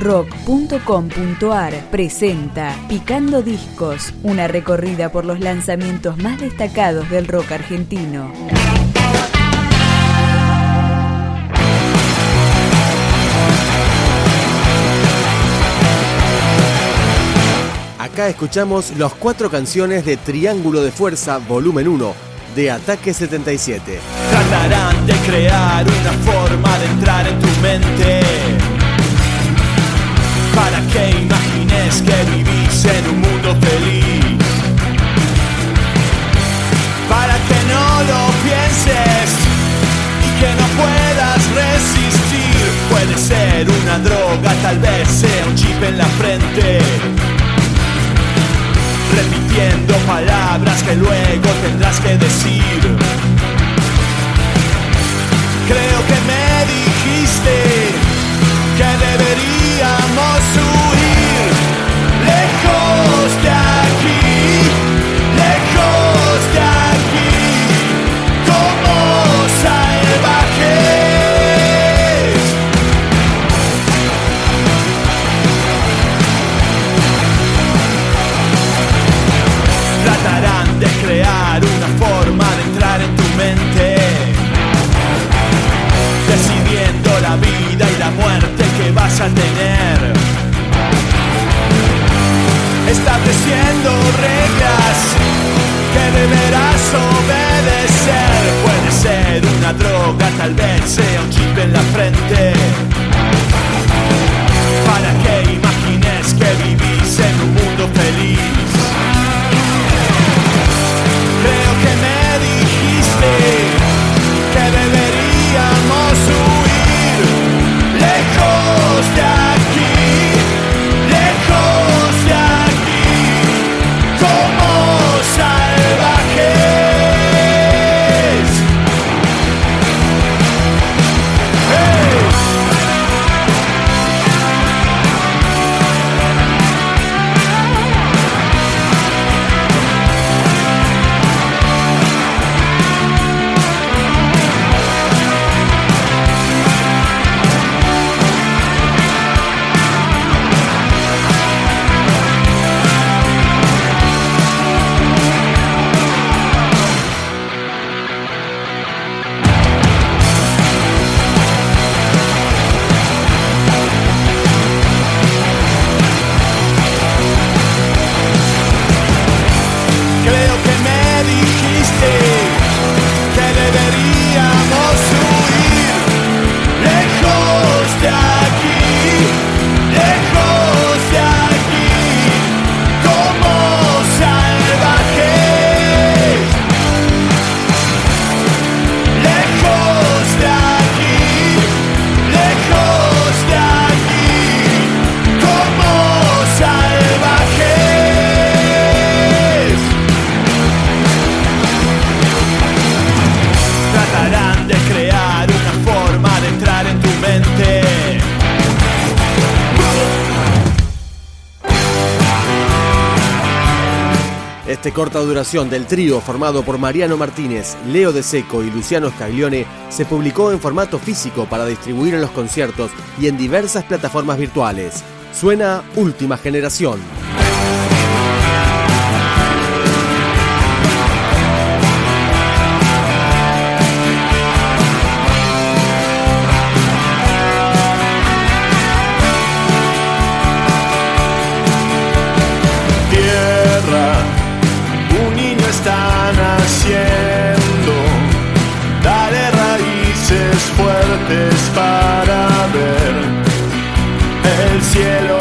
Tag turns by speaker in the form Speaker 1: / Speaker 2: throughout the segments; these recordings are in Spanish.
Speaker 1: rock.com.ar presenta Picando Discos, una recorrida por los lanzamientos más destacados del rock argentino.
Speaker 2: Acá escuchamos las cuatro canciones de Triángulo de Fuerza, volumen 1, de Ataque 77.
Speaker 3: Tratarán de crear una forma de entrar en tu mente para que imagines que vivís en un mundo feliz. Para que no lo pienses y que no puedas resistir. Puede ser una droga, tal vez sea un chip en la frente. Repitiendo palabras que luego tendrás que decir. Creo que me dijiste
Speaker 2: soon corta duración del trío formado por Mariano Martínez, Leo De Seco y Luciano Scaglione se publicó en formato físico para distribuir en los conciertos y en diversas plataformas virtuales. Suena Última Generación.
Speaker 3: Fuertes para ver el cielo.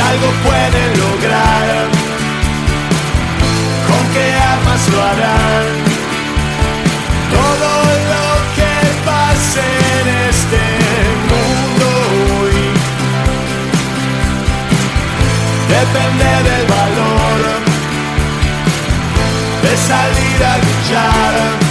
Speaker 3: Algo pueden lograr. ¿Con qué armas lo harán? Todo lo que pase en este mundo hoy depende del valor de salir a luchar.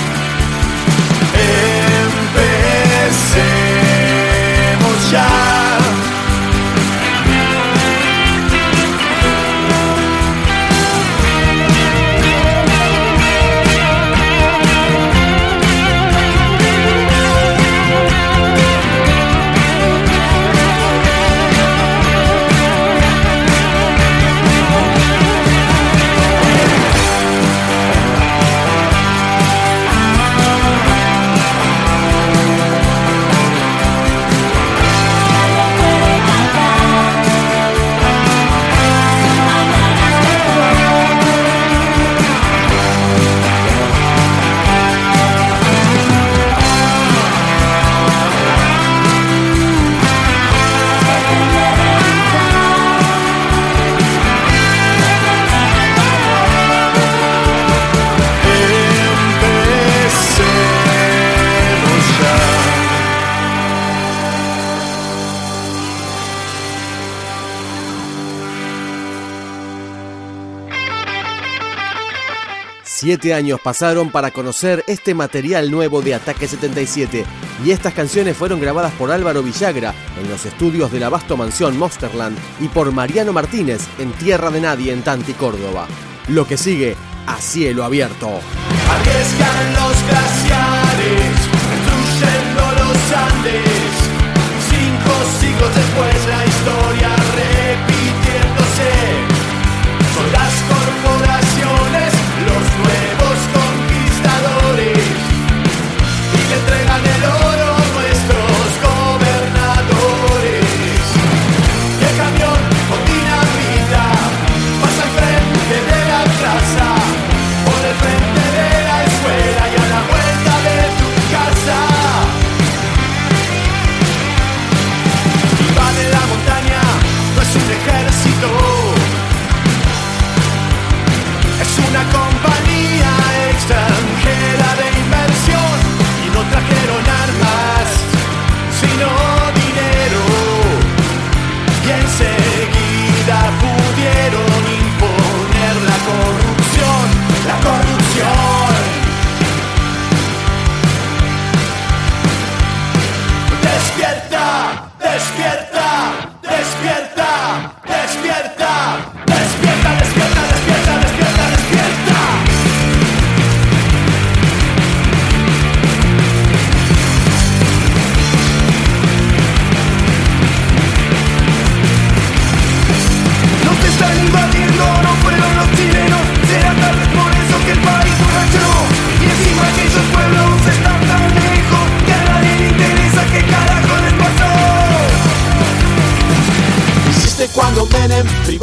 Speaker 2: Siete años pasaron para conocer este material nuevo de Ataque 77 y estas canciones fueron grabadas por Álvaro Villagra en los estudios de la Basto Mansión Monsterland y por Mariano Martínez en Tierra de Nadie en Tanti, Córdoba. Lo que sigue a cielo abierto.
Speaker 3: Arriesgan los glaciares, destruyendo los Andes. Cinco siglos después la historia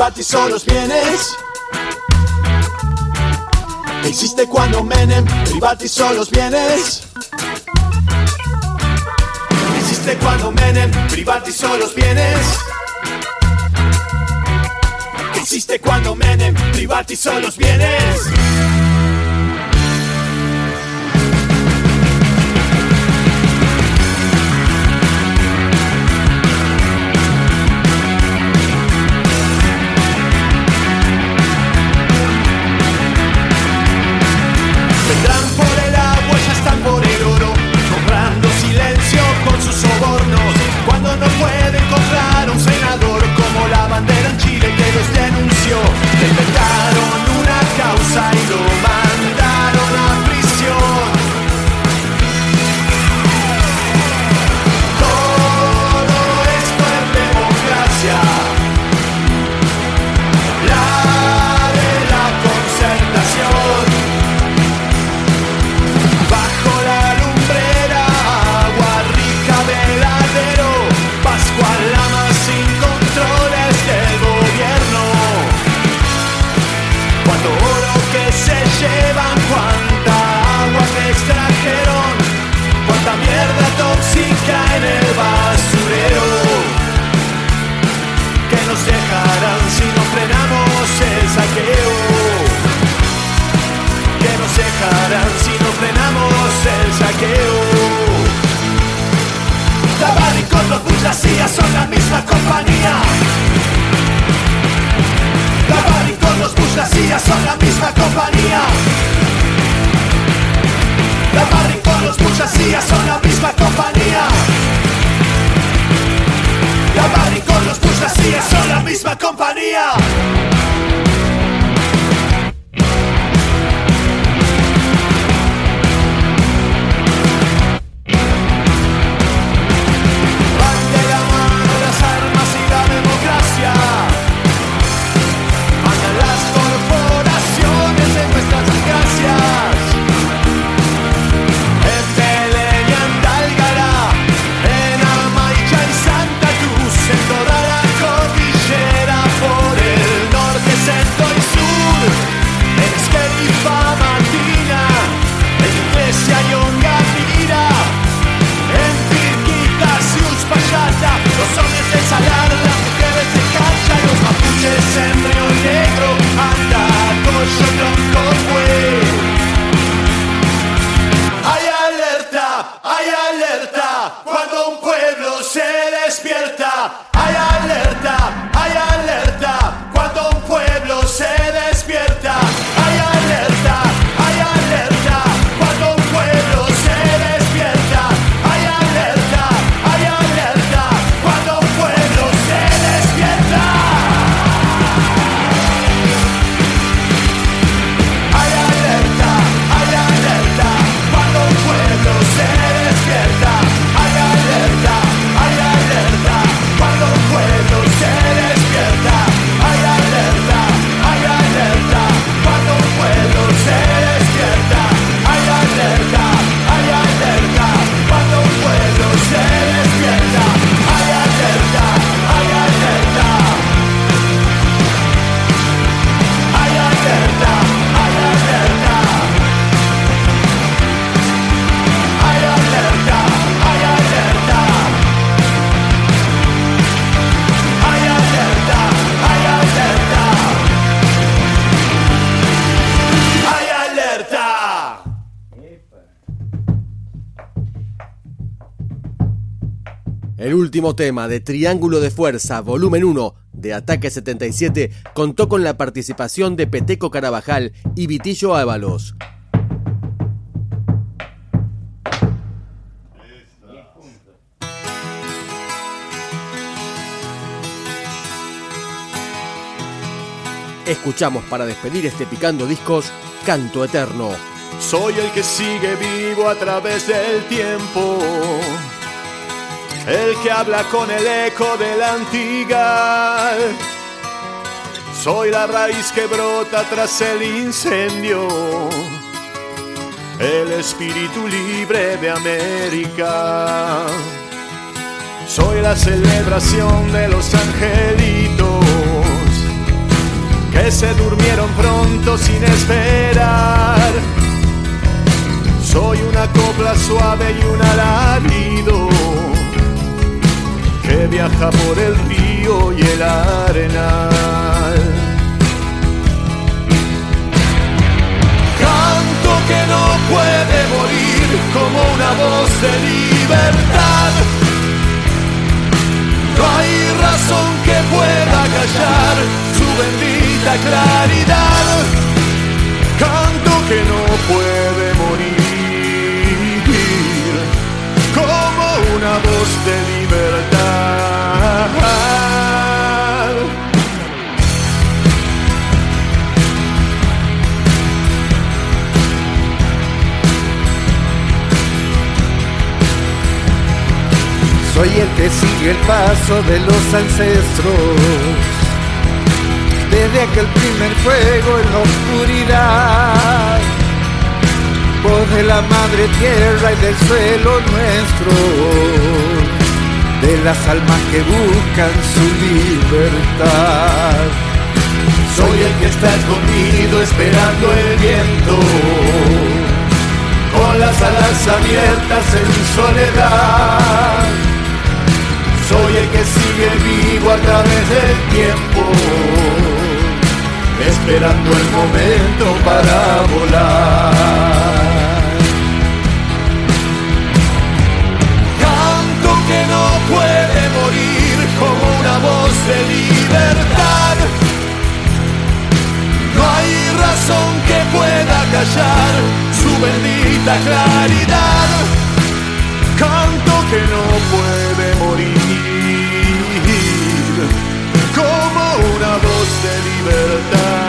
Speaker 3: para son los bienes. Existe cuando Menem, privati son los bienes. Existe cuando Menem, privati los bienes. Existe cuando Menem, privati los bienes. La maricones, burguesías son la misma compañía. La maricones, burguesías son la misma compañía. El
Speaker 2: último tema de Triángulo de Fuerza, volumen 1 de Ataque 77, contó con la participación de Peteco Carabajal y Vitillo Ábalos. Escuchamos para despedir este Picando Discos, Canto Eterno.
Speaker 3: Soy el que sigue vivo a través del tiempo. El que habla con el eco del antigal. Soy la raíz que brota tras el incendio. El espíritu libre de América. Soy la celebración de los angelitos que se durmieron pronto sin esperar. Soy una copla suave y un alarido viaja por el río y el arenal. Canto que no puede morir como una voz de libertad. No hay razón que pueda callar su bendita claridad. Canto que no puede morir como una voz de libertad.
Speaker 4: Soy el que sigue el paso de los ancestros. Desde aquel primer fuego en la oscuridad. Voz de la madre tierra y del suelo nuestro. De las almas que buscan su libertad.
Speaker 3: Soy el que está escondido esperando el viento, con las alas abiertas en soledad. Soy el que sigue vivo a través del tiempo, esperando el momento para volar. de libertad. No hay razón que pueda callar su bendita claridad. Canto que no puede morir como una voz de libertad.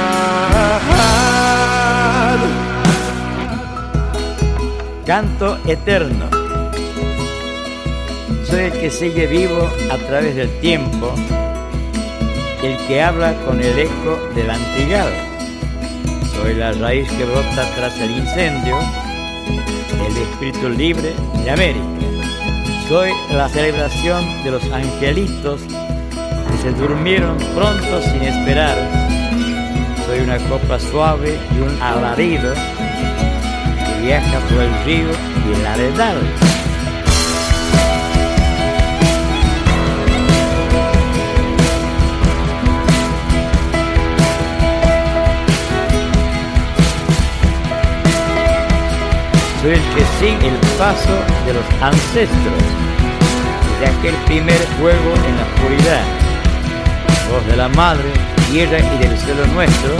Speaker 5: Canto eterno soy el que sigue vivo a través del tiempo el que habla con el eco del antigado. Soy la raíz que brota tras el incendio, el espíritu libre de América. Soy la celebración de los angelitos que se durmieron pronto sin esperar. Soy una copa suave y un alarido que viaja por el río y el aredal. Soy el que sigue el paso de los ancestros, de aquel primer fuego en la oscuridad, voz de la madre, tierra y del cielo nuestro,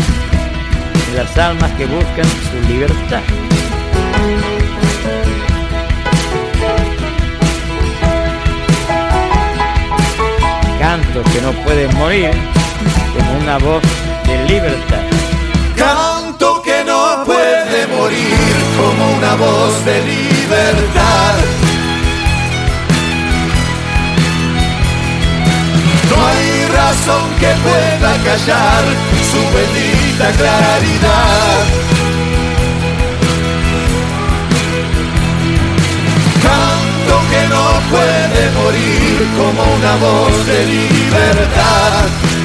Speaker 5: de las almas que buscan su libertad. Canto que no puede morir como una voz de libertad.
Speaker 3: Callar su bendita claridad. Canto que no puede morir como una voz de libertad.